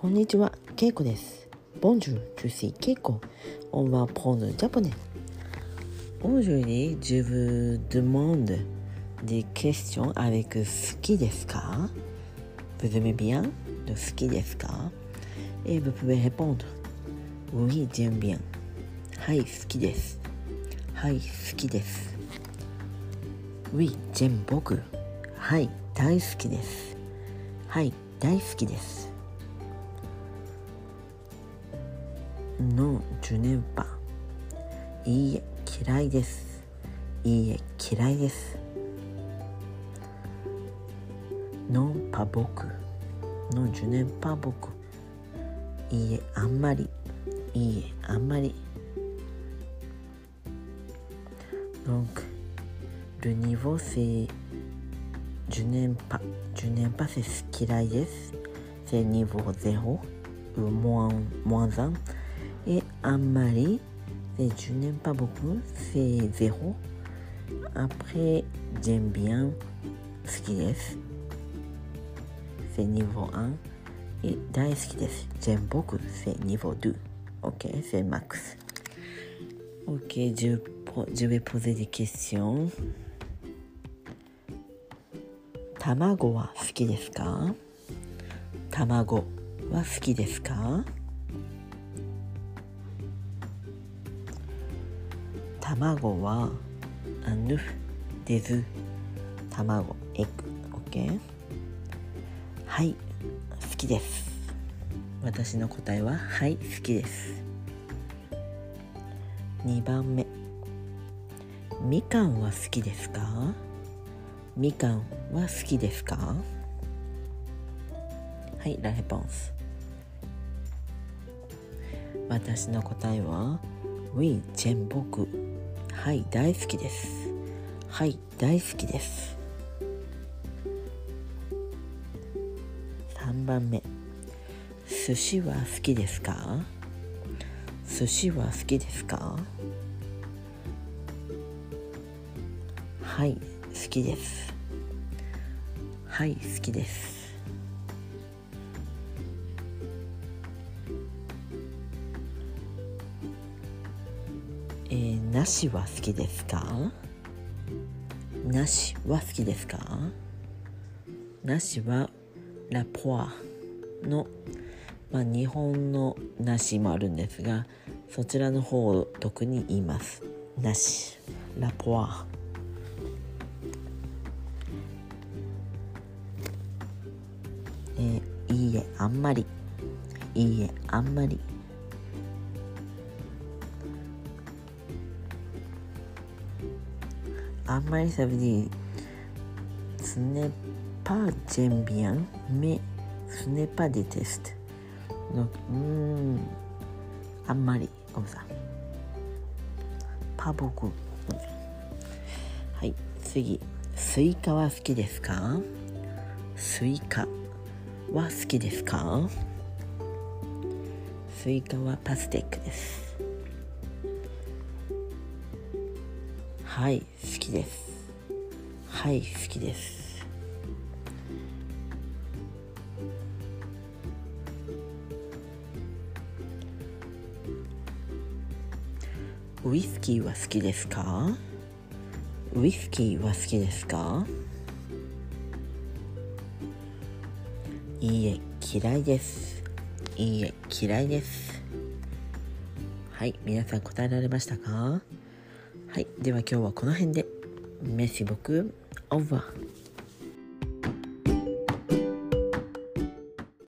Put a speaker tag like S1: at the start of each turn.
S1: こんにちは、ケイコです。ボンジュー、トゥシー、ケイコ。オンワポンズ、ジャポネ。ボンジューに、ジュブ、ドゥモンド、ディクエスチョン、アレク、好きですかブズメビアン、ド、好きですかエブプベヘポンド、ウィジェンビアン。はい、好きです。はい、好きです。ウィジェン、ク。はい、大好きです。はい、大好きです。のジュネンパいいえ嫌いです。いいえ嫌いです。ノンパ僕。のジュネンパ僕。いいえあんまり。いいえあんまり。ノンクルニボセジュネンパジュネンパセス嫌いです。セニボゼホウモアンモアンザ, Et あんまり c'est je n'aime pas beaucoup. C'est 0. Après, j'aime bien 好きです。C'est niveau 1. Et 大好きです。j'aime beaucoup. C'est niveau 2. Ok, c'est max. Ok, je, je vais poser des questions. 卵は好きですか卵は好卵はあぬです卵エッグ OK はい。好きです。私の答えははい好きです。2番目。みかんは好きですか？みかんは好きですか？はい、ラレポンス。私の答えは Oui, j'aime beaucoup. はい、大好きです。はい、大好きです。3番目。寿司は好きですか？寿司は好きですか？はい、好きです。はい、好きです。えー、なしは好きですか？なしは好きですか？なしはラポアの、まあ、日本のなしもあるんですがそちらの方を特に言います。なしラポアえーいいえあんまり。いいえあんまり。あんまり ça veut dire ce n'est pas j'aime bien mais ce n'est pas déteste donc うんあんまり。ごめんなさい。パボクはい。次。スイカは好きですか？スイカは好きですか？スイカは pastèque です。はい好きです。はい好きです。ウイスキーは好きですか？ウイスキーは好きですか？いいえ嫌いです。いいえ嫌いです。はい皆さん答えられましたか？はい。では今日はこの辺で。メッシ僕オーバー